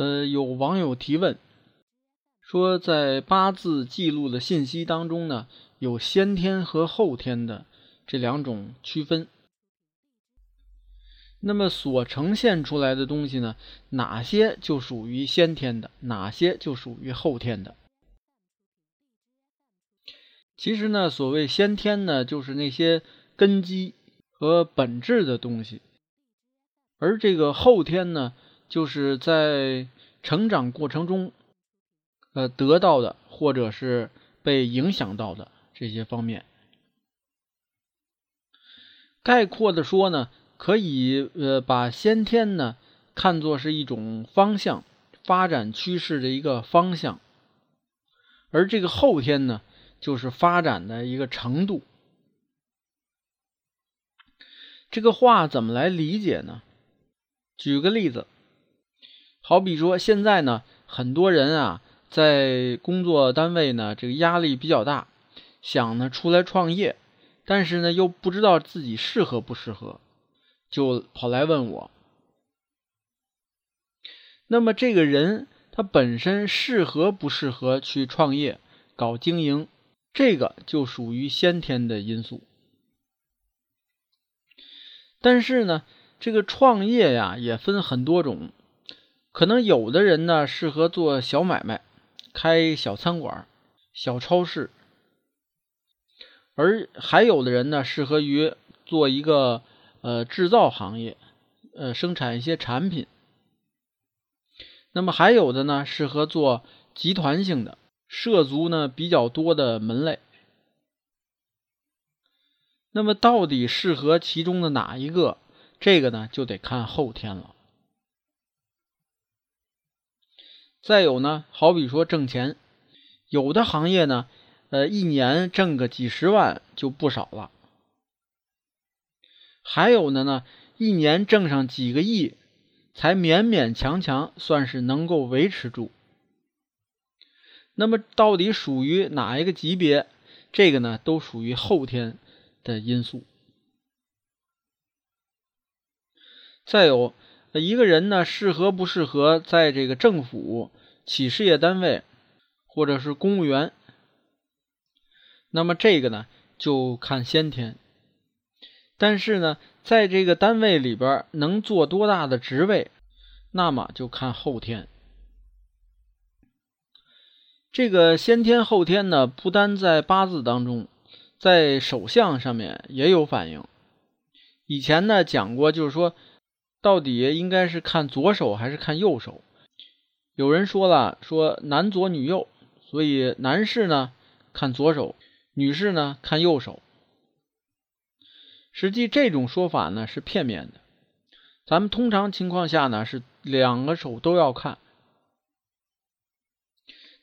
呃，有网友提问说，在八字记录的信息当中呢，有先天和后天的这两种区分。那么所呈现出来的东西呢，哪些就属于先天的，哪些就属于后天的？其实呢，所谓先天呢，就是那些根基和本质的东西，而这个后天呢。就是在成长过程中，呃，得到的或者是被影响到的这些方面，概括的说呢，可以呃把先天呢看作是一种方向发展趋势的一个方向，而这个后天呢，就是发展的一个程度。这个话怎么来理解呢？举个例子。好比说，现在呢，很多人啊，在工作单位呢，这个压力比较大，想呢出来创业，但是呢又不知道自己适合不适合，就跑来问我。那么这个人他本身适合不适合去创业、搞经营，这个就属于先天的因素。但是呢，这个创业呀，也分很多种。可能有的人呢适合做小买卖，开小餐馆、小超市，而还有的人呢适合于做一个呃制造行业，呃生产一些产品。那么还有的呢适合做集团性的，涉足呢比较多的门类。那么到底适合其中的哪一个？这个呢就得看后天了。再有呢，好比说挣钱，有的行业呢，呃，一年挣个几十万就不少了；还有的呢，一年挣上几个亿，才勉勉强强算是能够维持住。那么到底属于哪一个级别？这个呢，都属于后天的因素。再有。那一个人呢，适合不适合在这个政府、企事业单位，或者是公务员？那么这个呢，就看先天。但是呢，在这个单位里边能做多大的职位，那么就看后天。这个先天后天呢，不单在八字当中，在手相上面也有反应。以前呢讲过，就是说。到底应该是看左手还是看右手？有人说了，说男左女右，所以男士呢看左手，女士呢看右手。实际这种说法呢是片面的，咱们通常情况下呢是两个手都要看，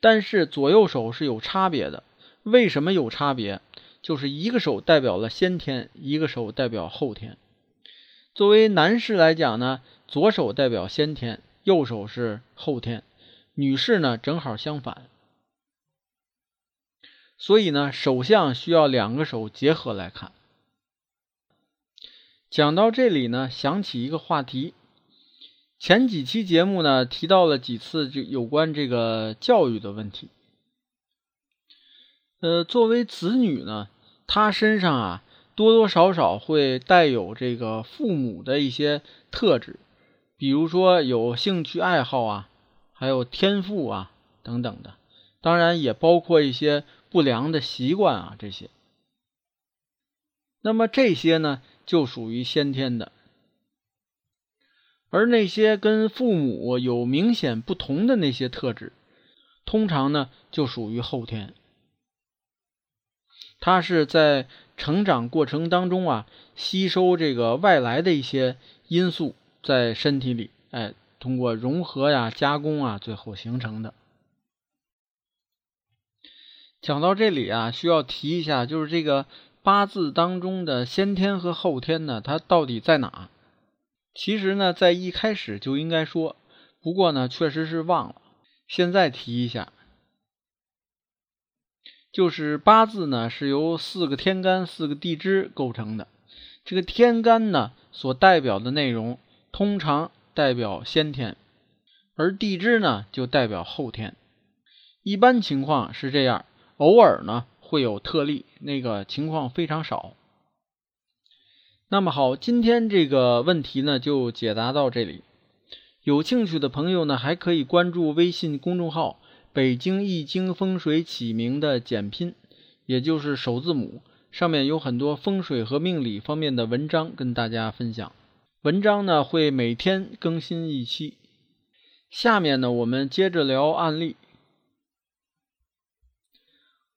但是左右手是有差别的。为什么有差别？就是一个手代表了先天，一个手代表后天。作为男士来讲呢，左手代表先天，右手是后天；女士呢，正好相反。所以呢，手相需要两个手结合来看。讲到这里呢，想起一个话题，前几期节目呢提到了几次，就有关这个教育的问题。呃，作为子女呢，他身上啊。多多少少会带有这个父母的一些特质，比如说有兴趣爱好啊，还有天赋啊等等的，当然也包括一些不良的习惯啊这些。那么这些呢，就属于先天的，而那些跟父母有明显不同的那些特质，通常呢就属于后天。它是在成长过程当中啊，吸收这个外来的一些因素在身体里，哎，通过融合呀、加工啊，最后形成的。讲到这里啊，需要提一下，就是这个八字当中的先天和后天呢，它到底在哪？其实呢，在一开始就应该说，不过呢，确实是忘了，现在提一下。就是八字呢，是由四个天干、四个地支构成的。这个天干呢，所代表的内容通常代表先天，而地支呢，就代表后天。一般情况是这样，偶尔呢会有特例，那个情况非常少。那么好，今天这个问题呢，就解答到这里。有兴趣的朋友呢，还可以关注微信公众号。北京易经风水起名的简拼，也就是首字母，上面有很多风水和命理方面的文章跟大家分享。文章呢会每天更新一期。下面呢我们接着聊案例。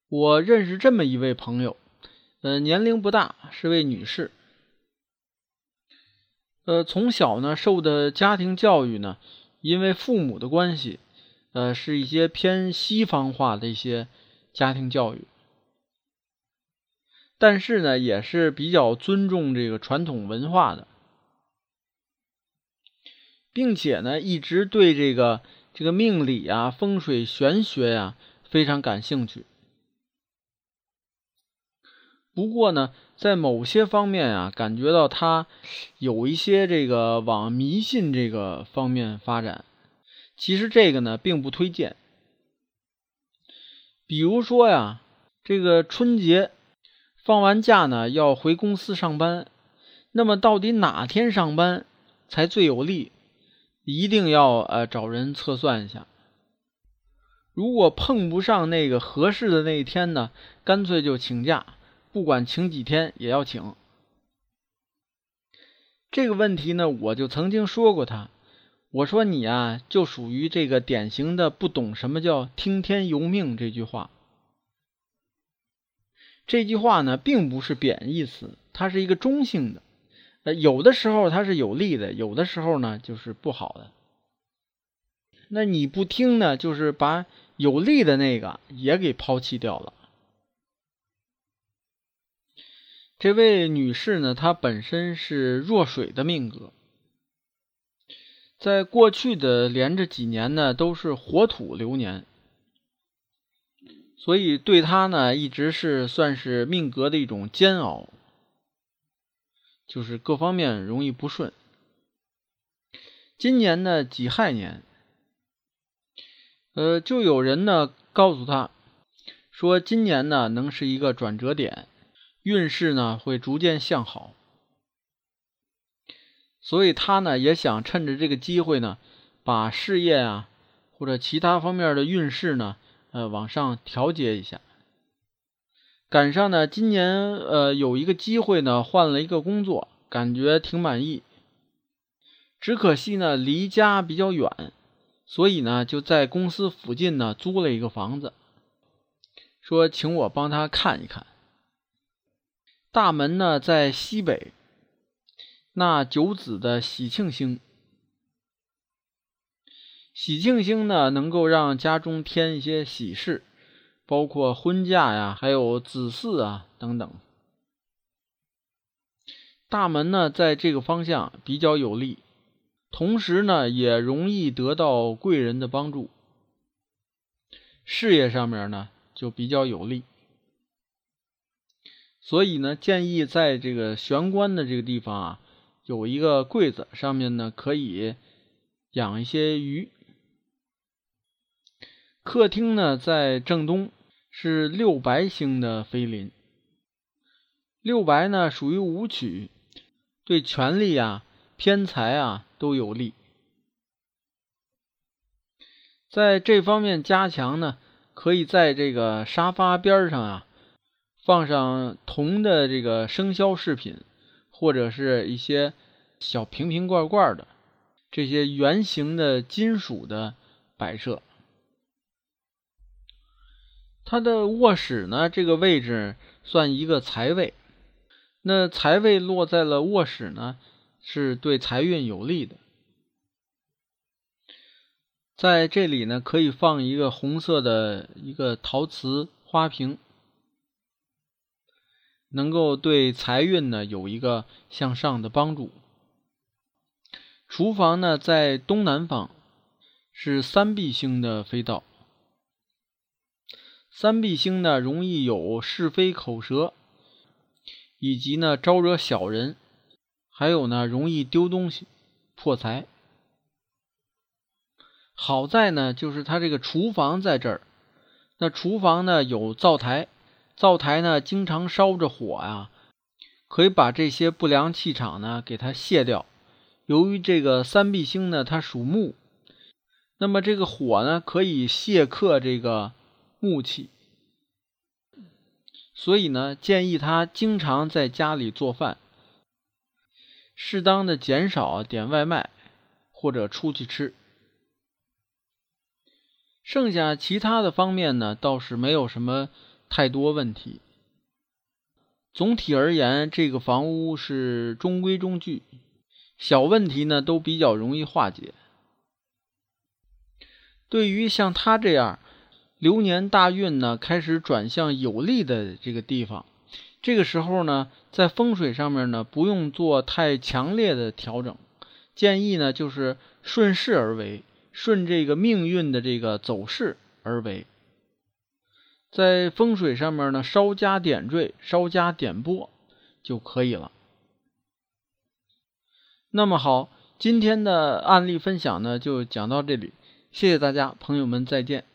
我认识这么一位朋友，呃，年龄不大，是位女士。呃，从小呢受的家庭教育呢，因为父母的关系。呃，是一些偏西方化的一些家庭教育，但是呢，也是比较尊重这个传统文化的，并且呢，一直对这个这个命理啊、风水玄学呀非常感兴趣。不过呢，在某些方面啊，感觉到他有一些这个往迷信这个方面发展。其实这个呢，并不推荐。比如说呀，这个春节放完假呢，要回公司上班，那么到底哪天上班才最有利？一定要呃找人测算一下。如果碰不上那个合适的那一天呢，干脆就请假，不管请几天也要请。这个问题呢，我就曾经说过他。我说你啊，就属于这个典型的不懂什么叫听天由命这句话。这句话呢，并不是贬义词，它是一个中性的。呃，有的时候它是有利的，有的时候呢就是不好的。那你不听呢，就是把有利的那个也给抛弃掉了。这位女士呢，她本身是弱水的命格。在过去的连着几年呢，都是火土流年，所以对他呢，一直是算是命格的一种煎熬，就是各方面容易不顺。今年呢，己亥年，呃，就有人呢告诉他，说今年呢能是一个转折点，运势呢会逐渐向好。所以他呢也想趁着这个机会呢，把事业啊或者其他方面的运势呢，呃往上调节一下。赶上呢今年呃有一个机会呢换了一个工作，感觉挺满意。只可惜呢离家比较远，所以呢就在公司附近呢租了一个房子，说请我帮他看一看。大门呢在西北。那九子的喜庆星，喜庆星呢，能够让家中添一些喜事，包括婚嫁呀，还有子嗣啊等等。大门呢，在这个方向比较有利，同时呢，也容易得到贵人的帮助，事业上面呢就比较有利。所以呢，建议在这个玄关的这个地方啊。有一个柜子，上面呢可以养一些鱼。客厅呢在正东，是六白星的飞临。六白呢属于武曲，对权力啊、偏财啊都有利。在这方面加强呢，可以在这个沙发边上啊放上铜的这个生肖饰品。或者是一些小瓶瓶罐罐的这些圆形的金属的摆设。他的卧室呢，这个位置算一个财位，那财位落在了卧室呢，是对财运有利的。在这里呢，可以放一个红色的一个陶瓷花瓶，能够对财运呢有一个向上的帮助。厨房呢在东南方，是三碧星的飞道。三碧星呢容易有是非口舌，以及呢招惹小人，还有呢容易丢东西、破财。好在呢，就是它这个厨房在这儿。那厨房呢有灶台，灶台呢经常烧着火呀，可以把这些不良气场呢给它卸掉。由于这个三碧星呢它属木，那么这个火呢可以卸克这个木气，所以呢建议他经常在家里做饭，适当的减少点外卖或者出去吃。剩下其他的方面呢，倒是没有什么太多问题。总体而言，这个房屋是中规中矩，小问题呢都比较容易化解。对于像他这样流年大运呢开始转向有利的这个地方，这个时候呢，在风水上面呢不用做太强烈的调整，建议呢就是顺势而为。顺这个命运的这个走势而为，在风水上面呢，稍加点缀，稍加点拨就可以了。那么好，今天的案例分享呢，就讲到这里，谢谢大家，朋友们再见。